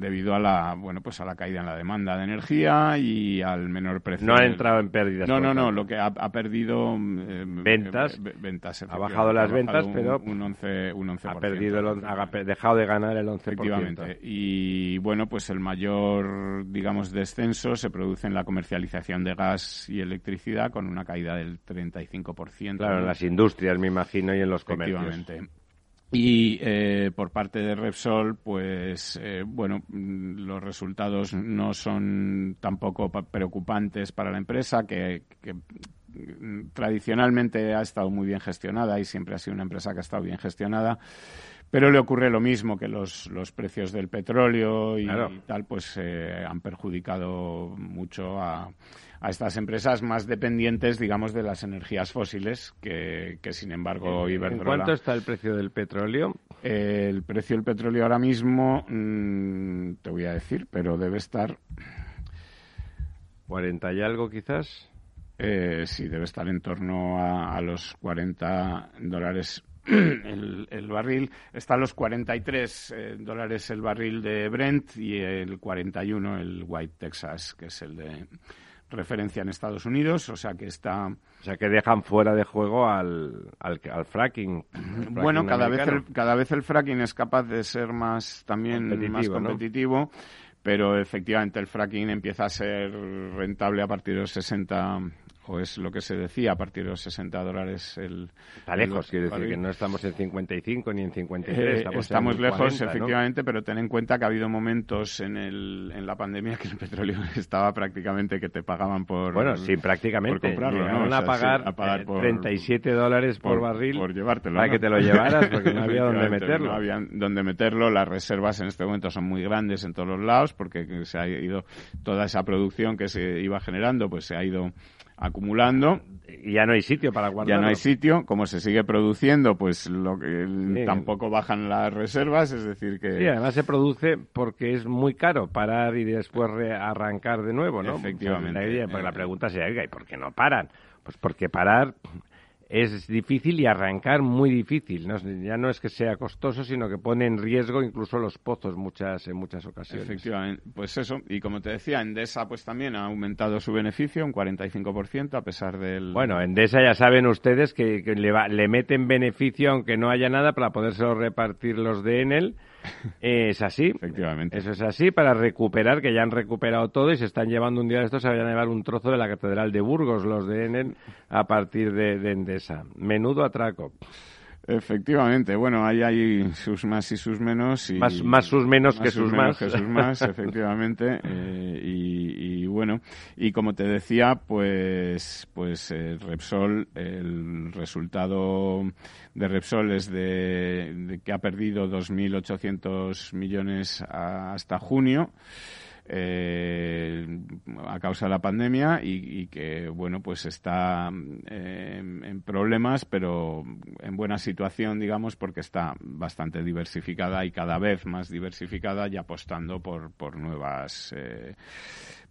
Speaker 2: debido a la bueno pues a la caída en la demanda de energía y al menor precio.
Speaker 1: No ha entrado en pérdidas.
Speaker 2: No, no, no. Lo que ha, perdido eh,
Speaker 1: ventas,
Speaker 2: ventas.
Speaker 1: Ha bajado las ventas, pero
Speaker 2: un 11, un 11
Speaker 1: ha perdido, el, ha dejado de ganar el 11%.
Speaker 2: Efectivamente. Y bueno, pues el mayor, digamos, descenso se produce en la comercialización de gas y electricidad con una caída del 35%.
Speaker 1: Claro, en las industrias, me imagino, y en los comercios.
Speaker 2: Y eh, por parte de Repsol, pues eh, bueno, mm, los resultados no son tampoco preocupantes para la empresa, que, mm, tradicionalmente ha estado muy bien gestionada y siempre ha sido una empresa que ha estado bien gestionada. Pero le ocurre lo mismo que los, los precios del petróleo y, tal, pues eh, han perjudicado mucho a, a estas empresas más dependientes, digamos, de las energías fósiles, que, que sin embargo Iberdrola...
Speaker 1: ¿En cuánto está el precio del petróleo?
Speaker 2: El precio del petróleo ahora mismo, mm, te voy a decir, pero debe estar...
Speaker 1: 40 y algo quizás.
Speaker 2: Eh, sí, debe estar en torno a, los 40 dólares [CLEARS THROAT] el, el, barril. Está a los 43 eh, dólares el barril de Brent y el 41 el White Texas, que es el de referencia en Estados Unidos, o sea que está...
Speaker 1: O sea que dejan fuera de juego al, al, fracking.
Speaker 2: bueno, cada vez, el, cada vez el fracking es capaz de ser más también más competitivo, pero efectivamente el fracking empieza a ser rentable a partir de los 60 o es lo que se decía a partir de los 60 dólares el
Speaker 1: está lejos quiero decir que no estamos en 55 ni en 53
Speaker 2: eh, estamos, lejos efectivamente pero ten en cuenta que ha habido momentos en, el, en la pandemia que el petróleo [LAUGHS] estaba prácticamente que te pagaban por
Speaker 1: bueno sí prácticamente. por comprarlo ¿no? a pagar, a pagar 37 dólares por, barril
Speaker 2: por llevártelo
Speaker 1: para que te lo llevaras porque no [LAUGHS] había dónde meterlo.
Speaker 2: no había dónde meterlo. Las reservas en este momento son muy grandes en todos los lados porque se ha ido toda esa producción que se iba generando pues se ha ido acumulando.
Speaker 1: Y ya no hay sitio para guardarlo.
Speaker 2: Ya no hay sitio. Como se sigue produciendo, pues lo que, tampoco bajan las reservas, es decir que...
Speaker 1: Sí, además se produce porque es muy caro parar y después arrancar de nuevo, ¿no?
Speaker 2: Efectivamente.
Speaker 1: porque la pregunta sería, ¿y por qué no paran? Pues porque parar es difícil y arrancar muy difícil. ya no es que sea costoso, sino que pone en riesgo incluso los pozos muchas, en muchas ocasiones.
Speaker 2: Efectivamente, pues eso. Y como te decía, Endesa pues también ha aumentado su beneficio un 45% a pesar del...
Speaker 1: Bueno, Endesa ya saben ustedes que, le, le meten beneficio aunque no haya nada para podérselo repartir los de Enel es así.
Speaker 2: Efectivamente.
Speaker 1: Eso es así para recuperar, que ya han recuperado todo y se están llevando un día de estos, se vayan a llevar un trozo de la Catedral de Burgos, los de Enen, a partir de, de Endesa. Menudo atraco.
Speaker 2: Efectivamente, bueno, ahí hay sus más y sus menos. Y,
Speaker 1: más, más sus menos que sus, más.
Speaker 2: Que sus más, [LAUGHS] efectivamente. Eh, y, bueno, y como te decía, pues, pues eh, Repsol, el resultado de Repsol es de, que ha perdido 2.800 millones hasta junio eh, a causa de la pandemia y, que bueno pues está eh, en problemas pero en buena situación digamos porque está bastante diversificada y cada vez más diversificada y apostando por por nuevas eh,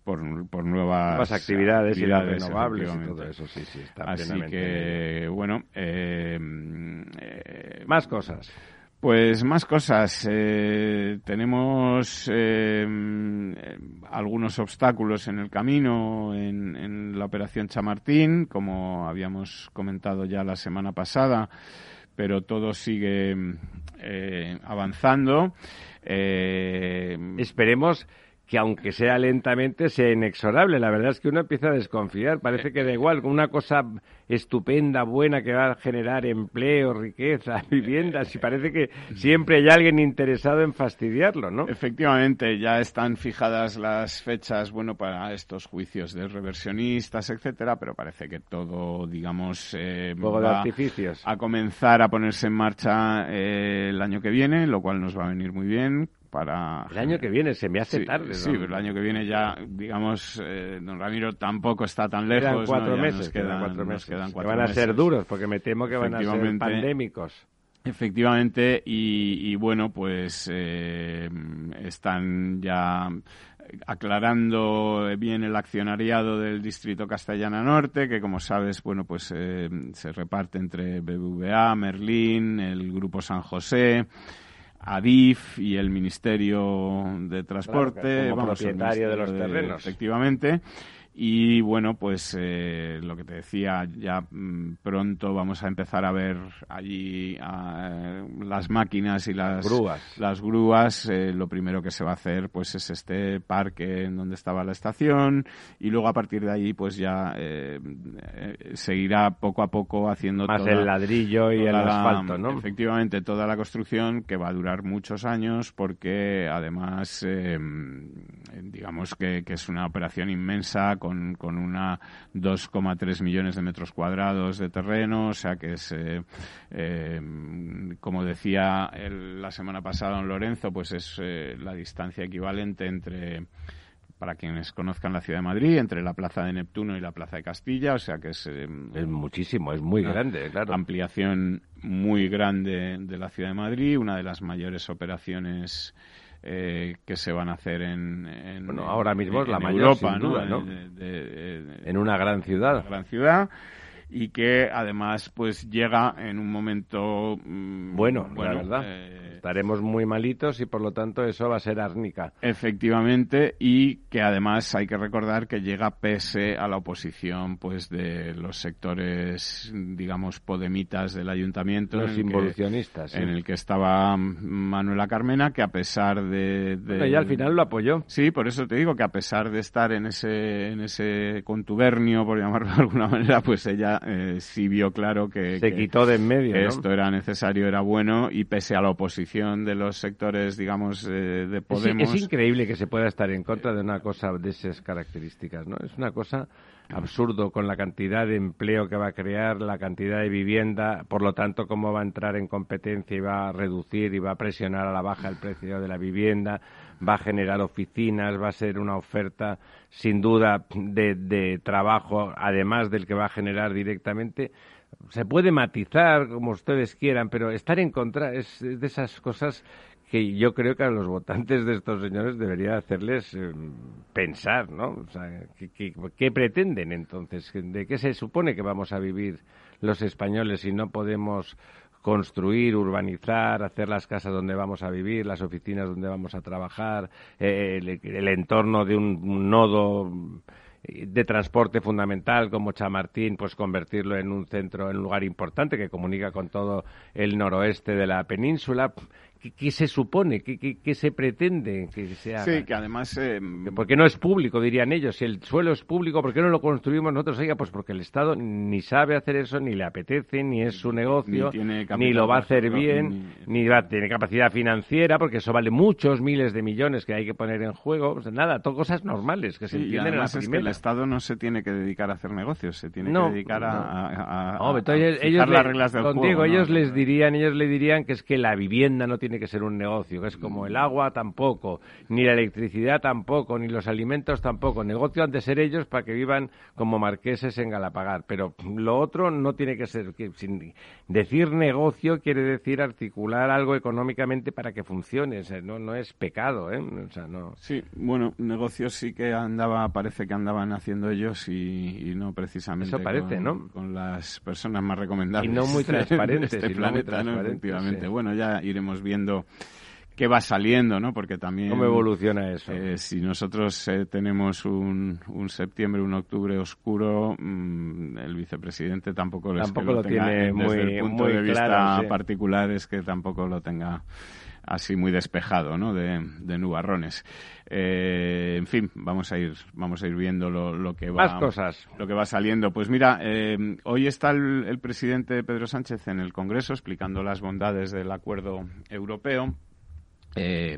Speaker 2: por, por nuevas,
Speaker 1: actividades, y renovables y todo eso, sí, sí, está
Speaker 2: Así que, bueno...
Speaker 1: Eh, más cosas.
Speaker 2: Pues más cosas. Eh, tenemos eh, algunos obstáculos en el camino en, la operación Chamartín, como habíamos comentado ya la semana pasada, pero todo sigue eh, avanzando.
Speaker 1: Esperemos que aunque sea lentamente, sea inexorable. La verdad es que uno empieza a desconfiar. Parece que da igual, una cosa estupenda, buena, que va a generar empleo, riqueza, [LAUGHS] viviendas, y parece que siempre hay alguien interesado en fastidiarlo, ¿no?
Speaker 2: Efectivamente, ya están fijadas las fechas, bueno, para estos juicios de reversionistas, etcétera, pero parece que todo, digamos,
Speaker 1: eh, va artificios.
Speaker 2: a comenzar a ponerse en marcha eh, el año que viene, lo cual nos va a venir muy bien para...
Speaker 1: El año que viene, se me hace tarde.
Speaker 2: Sí, el año que viene ya, digamos, eh, don Ramiro tampoco está tan lejos.
Speaker 1: Quedan cuatro meses, quedan, cuatro meses. van a ser duros, porque me temo que van a ser pandémicos.
Speaker 2: Efectivamente, y, bueno, pues eh, están ya aclarando bien el accionariado del distrito Castellana Norte, que como sabes, bueno, pues eh, se reparte entre BBVA, Merlín, el Grupo San José, Adif y el Ministerio de Transporte,
Speaker 1: como propietario de los terrenos.
Speaker 2: Efectivamente. Y bueno, pues eh, lo que te decía, ya mm, pronto vamos a empezar a ver allí eh, las máquinas y las
Speaker 1: grúas.
Speaker 2: Las grúas. Eh, lo primero que se va a hacer pues es este parque en donde estaba la estación y luego a partir de ahí pues ya seguirá poco a poco haciendo
Speaker 1: más el ladrillo y el asfalto, ¿no?
Speaker 2: Efectivamente, toda la construcción que va a durar muchos años porque además digamos que, que es una operación inmensa con, con una 2,3 millones de metros cuadrados de terreno, o sea que es, eh, eh, como decía la semana pasada don Lorenzo, pues es eh, la distancia equivalente entre para quienes conozcan la ciudad de Madrid, entre la Plaza de Neptuno y la Plaza de Castilla, o sea que es...
Speaker 1: es muchísimo, es muy grande, claro.
Speaker 2: Ampliación muy grande de la ciudad de Madrid, una de las mayores operaciones eh, que se van a hacer en,
Speaker 1: bueno, ahora mismo es la mayor,
Speaker 2: Europa,
Speaker 1: ¿no? en una gran ciudad.
Speaker 2: Una gran ciudad y que además pues llega en un momento
Speaker 1: mm, bueno, la verdad. Eh, Estaremos muy malitos y por lo tanto eso va a ser árnica.
Speaker 2: Efectivamente y que además hay que recordar que llega pese a la oposición pues de los sectores digamos podemitas del ayuntamiento
Speaker 1: los involucionistas
Speaker 2: en el que estaba Manuela Carmena que a pesar de, de...
Speaker 1: al final lo apoyó.
Speaker 2: Sí, por eso te digo que a pesar de estar en ese en ese contubernio por llamarlo de alguna manera pues ella eh, sí vio claro que,
Speaker 1: se quitó de en medio.
Speaker 2: esto era necesario, era bueno y pese a la oposición de los sectores, digamos, eh, de Podemos.
Speaker 1: Es, increíble que se pueda estar en contra de una cosa de esas características, ¿no? Es una cosa absurdo con la cantidad de empleo que va a crear, la cantidad de vivienda, por lo tanto, cómo va a entrar en competencia y va a reducir y va a presionar a la baja el precio de la vivienda, va a generar oficinas, va a ser una oferta sin duda de, de trabajo, además del que va a generar directamente. Se puede matizar como ustedes quieran, pero estar en contra es de esas cosas que yo creo que a los votantes de estos señores debería hacerles eh, pensar, ¿no? O sea, ¿qué, pretenden entonces? ¿De qué se supone que vamos a vivir los españoles si no podemos construir, urbanizar, hacer las casas donde vamos a vivir, las oficinas donde vamos a trabajar, el, entorno de un nodo de transporte fundamental como Chamartín, pues convertirlo en un centro, en un lugar importante que comunica con todo el noroeste de la península. ¿Qué, se supone? ¿Qué, se pretende que se haga?
Speaker 2: Sí, que además... Eh,
Speaker 1: porque no es público, dirían ellos. Si el suelo es público, ¿por qué no lo construimos nosotros? Oiga, pues porque el Estado ni sabe hacer eso, ni le apetece, ni es su negocio, ni, lo va a hacer bien, ni, va a tener capacidad financiera, porque eso vale muchos miles de millones que hay que poner en juego. nada, todo cosas normales que se entienden en la
Speaker 2: es que el Estado no se tiene que dedicar a hacer negocios, se tiene que dedicar a,
Speaker 1: ellos las reglas del contigo, ellos les dirían, ellos le dirían que es que la vivienda no tiene tiene que ser un negocio, que es como el agua tampoco, ni la electricidad tampoco, ni los alimentos tampoco. Negocio han de ser ellos para que vivan como marqueses en Galapagar. Pero lo otro no tiene que ser. Que, sin decir negocio quiere decir articular algo económicamente para que funcione. no, no es pecado, ¿eh? O sea, no.
Speaker 2: Sí, bueno, negocios sí que andaba, parece que andaban haciendo ellos y, no precisamente.
Speaker 1: Eso parece,
Speaker 2: con,
Speaker 1: ¿no?
Speaker 2: Con las personas más recomendables.
Speaker 1: Y no muy [LAUGHS] transparentes.
Speaker 2: este planeta, ¿no? Efectivamente. Bueno, ya iremos viendo qué va saliendo, ¿no? Porque también...
Speaker 1: ¿Cómo evoluciona eso?
Speaker 2: Eh, si nosotros eh, tenemos un, septiembre, un octubre oscuro, mm, el vicepresidente tampoco,
Speaker 1: lo, tiene muy,
Speaker 2: desde el punto de vista particular es que tampoco lo tenga así muy despejado, ¿no? De, nubarrones. Eh, en fin, vamos a ir, vamos a ir viendo lo, que va,
Speaker 1: Más cosas.
Speaker 2: lo que va saliendo. Pues mira, eh, hoy está el, presidente Pedro Sánchez en el Congreso explicando las bondades del acuerdo europeo. Eh,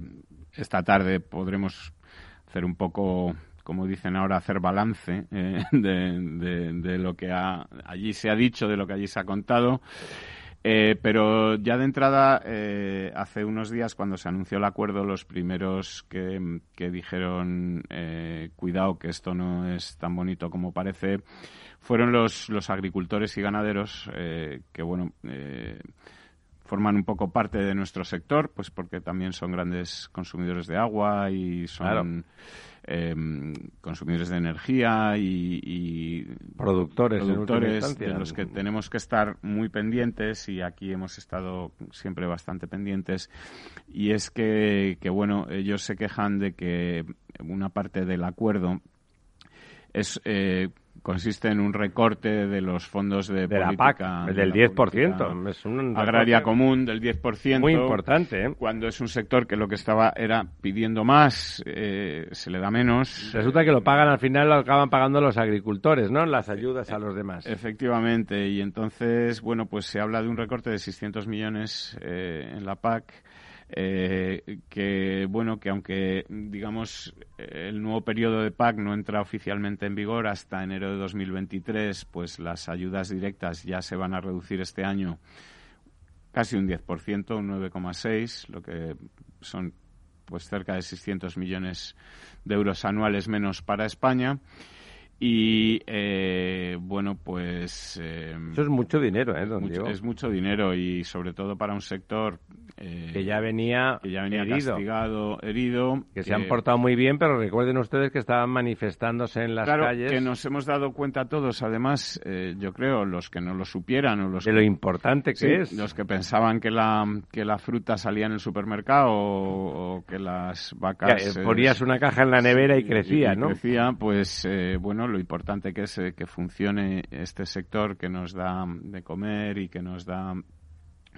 Speaker 2: esta tarde podremos hacer un poco como dicen ahora, hacer balance de, de, lo que allí se ha dicho, de lo que allí se ha contado. Eh, pero ya de entrada, eh, hace unos días, cuando se anunció el acuerdo, los primeros que, dijeron, eh, cuidado, que esto no es tan bonito como parece, fueron los, los agricultores y ganaderos, que, bueno, forman un poco parte de nuestro sector, pues porque también son grandes consumidores de agua y son... Em, consumidores de energía y,
Speaker 1: productores,
Speaker 2: de los que tenemos que estar muy pendientes y aquí hemos estado siempre bastante pendientes. Y es que, que bueno ellos se quejan de que una parte del acuerdo es eh, consiste en un recorte de los fondos de,
Speaker 1: de la PAC, del 10%. Es
Speaker 2: un agraria común del 10%.
Speaker 1: Muy importante. ¿eh?
Speaker 2: Cuando es un sector que lo que estaba era pidiendo más, eh, se le da menos.
Speaker 1: Resulta que lo pagan al final, lo acaban pagando los agricultores, ¿no? Las ayudas a los demás.
Speaker 2: Efectivamente. Y entonces, bueno, pues se habla de un recorte de 600 millones eh, en la PAC eh, que bueno que aunque digamos el nuevo periodo de PAC no entra oficialmente en vigor hasta enero de 2023, pues las ayudas directas ya se van a reducir este año casi un 10%, un 9,6, lo que son pues cerca de 600 millones de euros anuales menos para España. Y eh, bueno, pues.
Speaker 1: Eh, Eso es mucho dinero, ¿eh, don
Speaker 2: Es mucho dinero y sobre todo para un sector.
Speaker 1: Eh, que ya venía,
Speaker 2: que ya venía herido. castigado, herido.
Speaker 1: Que, se han portado muy bien, pero recuerden ustedes que estaban manifestándose en las
Speaker 2: claro,
Speaker 1: calles.
Speaker 2: que nos hemos dado cuenta todos, además, yo creo, los que no lo supieran o los.
Speaker 1: De lo importante que es.
Speaker 2: Los que pensaban que la, que la fruta salía en el supermercado o, que las vacas.
Speaker 1: ponías una caja en la nevera y crecía, ¿no?
Speaker 2: Crecía, pues, bueno lo importante que es eh, que funcione este sector que nos da de comer y que nos da,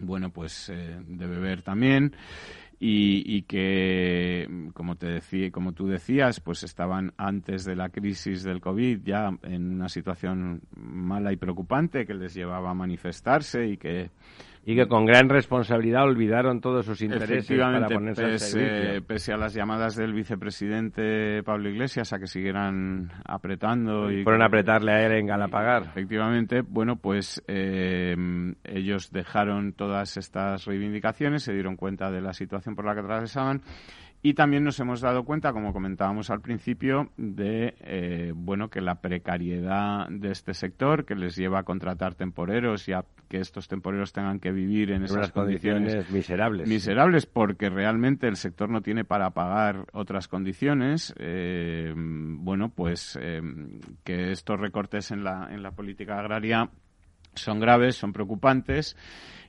Speaker 2: bueno, pues eh, de beber también. Y, que, como te decía, como tú decías, pues estaban antes de la crisis del COVID ya en una situación mala y preocupante que les llevaba a manifestarse y que
Speaker 1: y que con gran responsabilidad olvidaron todos sus intereses para ponerse
Speaker 2: pese, pese a las llamadas del vicepresidente Pablo Iglesias a que siguieran apretando y
Speaker 1: fueron a apretarle a él en Galapagar.
Speaker 2: Efectivamente, bueno, pues eh, ellos dejaron todas estas reivindicaciones, se dieron cuenta de la situación por la que atravesaban y también nos hemos dado cuenta, como comentábamos al principio, de eh, bueno que la precariedad de este sector, que les lleva a contratar temporeros y a que estos temporeros tengan que vivir en, esas condiciones,
Speaker 1: miserables.
Speaker 2: Miserables, porque realmente el sector no tiene para pagar otras condiciones. Eh, bueno, pues eh, que estos recortes en la, en la política agraria son graves, son preocupantes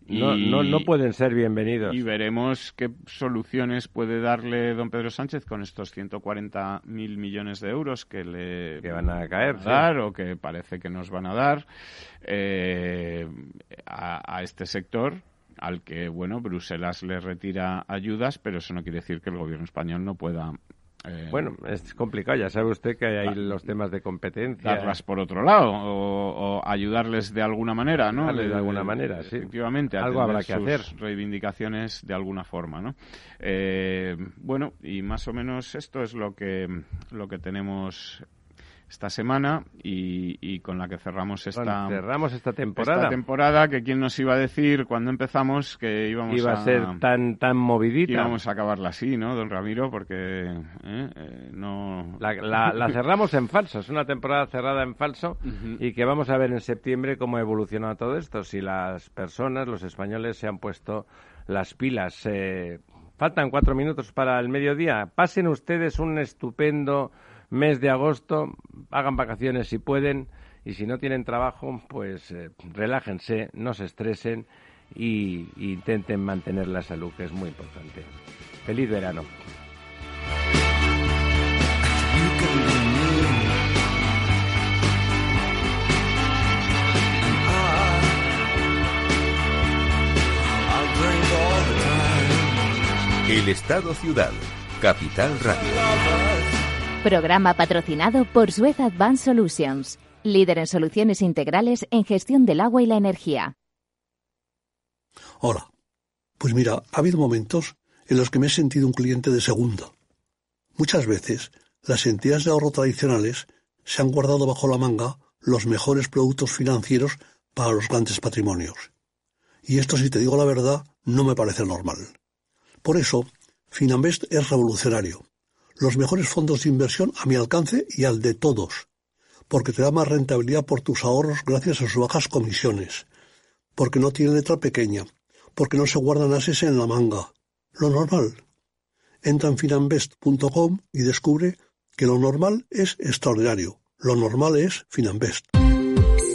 Speaker 1: no, no, no, pueden ser bienvenidos.
Speaker 2: Y veremos qué soluciones puede darle don Pedro Sánchez con estos 140.000 millones de euros que le
Speaker 1: que van a caer,
Speaker 2: dar o que parece que nos van a dar eh, a, a este sector al que bueno Bruselas le retira ayudas, pero eso no quiere decir que el gobierno español no pueda
Speaker 1: eh, bueno, es complicado, ya sabe usted que hay los temas de competencia.
Speaker 2: Darlas por otro lado o, ayudarles de alguna manera, ¿no?
Speaker 1: de, alguna manera, sí.
Speaker 2: Efectivamente,
Speaker 1: algo habrá que hacer.
Speaker 2: reivindicaciones de alguna forma, ¿no? Eh, bueno, y más o menos esto es lo que, lo que tenemos esta semana y, con la que cerramos esta
Speaker 1: cerramos esta temporada.
Speaker 2: esta temporada que quién nos iba a decir cuando empezamos que íbamos
Speaker 1: iba a, ser tan tan movidita.
Speaker 2: íbamos a acabarla así no don Ramiro porque ¿eh? Eh, no
Speaker 1: la, cerramos en falso es una temporada cerrada en falso y que vamos a ver en septiembre cómo evoluciona todo esto si las personas los españoles se han puesto las pilas. Eh, faltan cuatro minutos para el mediodía. Pasen ustedes un estupendo mes de agosto, hagan vacaciones si pueden y si no tienen trabajo, pues eh, relájense, no se estresen y, intenten mantener la salud, que es muy importante. Feliz verano.
Speaker 3: El Estado Ciudad, Capital Radio.
Speaker 4: Programa patrocinado por Suez Advanced Solutions, líder en soluciones integrales en gestión del agua y la energía.
Speaker 5: Hola. Pues mira, ha habido momentos en los que me he sentido un cliente de segunda. Muchas veces, las entidades de ahorro tradicionales se han guardado bajo la manga los mejores productos financieros para los grandes patrimonios. Y esto, si te digo la verdad, no me parece normal. Por eso, Finambest es revolucionario los mejores fondos de inversión a mi alcance y al de todos, porque te da más rentabilidad por tus ahorros gracias a sus bajas comisiones, porque no tiene letra pequeña, porque no se guardan ases en la manga. Lo normal. Entra en finambest.com y descubre que lo normal es extraordinario. Lo normal es Finambest.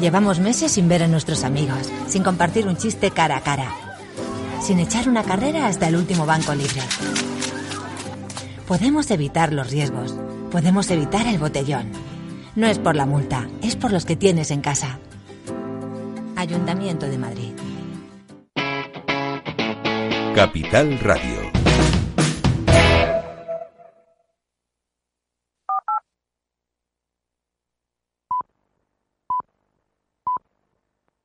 Speaker 6: Llevamos meses sin ver a nuestros amigos, sin compartir un chiste cara a cara, sin echar una carrera hasta el último banco libre. Podemos evitar los riesgos, podemos evitar el botellón. No es por la multa, es por los que tienes en casa. Ayuntamiento de Madrid.
Speaker 3: Capital Radio.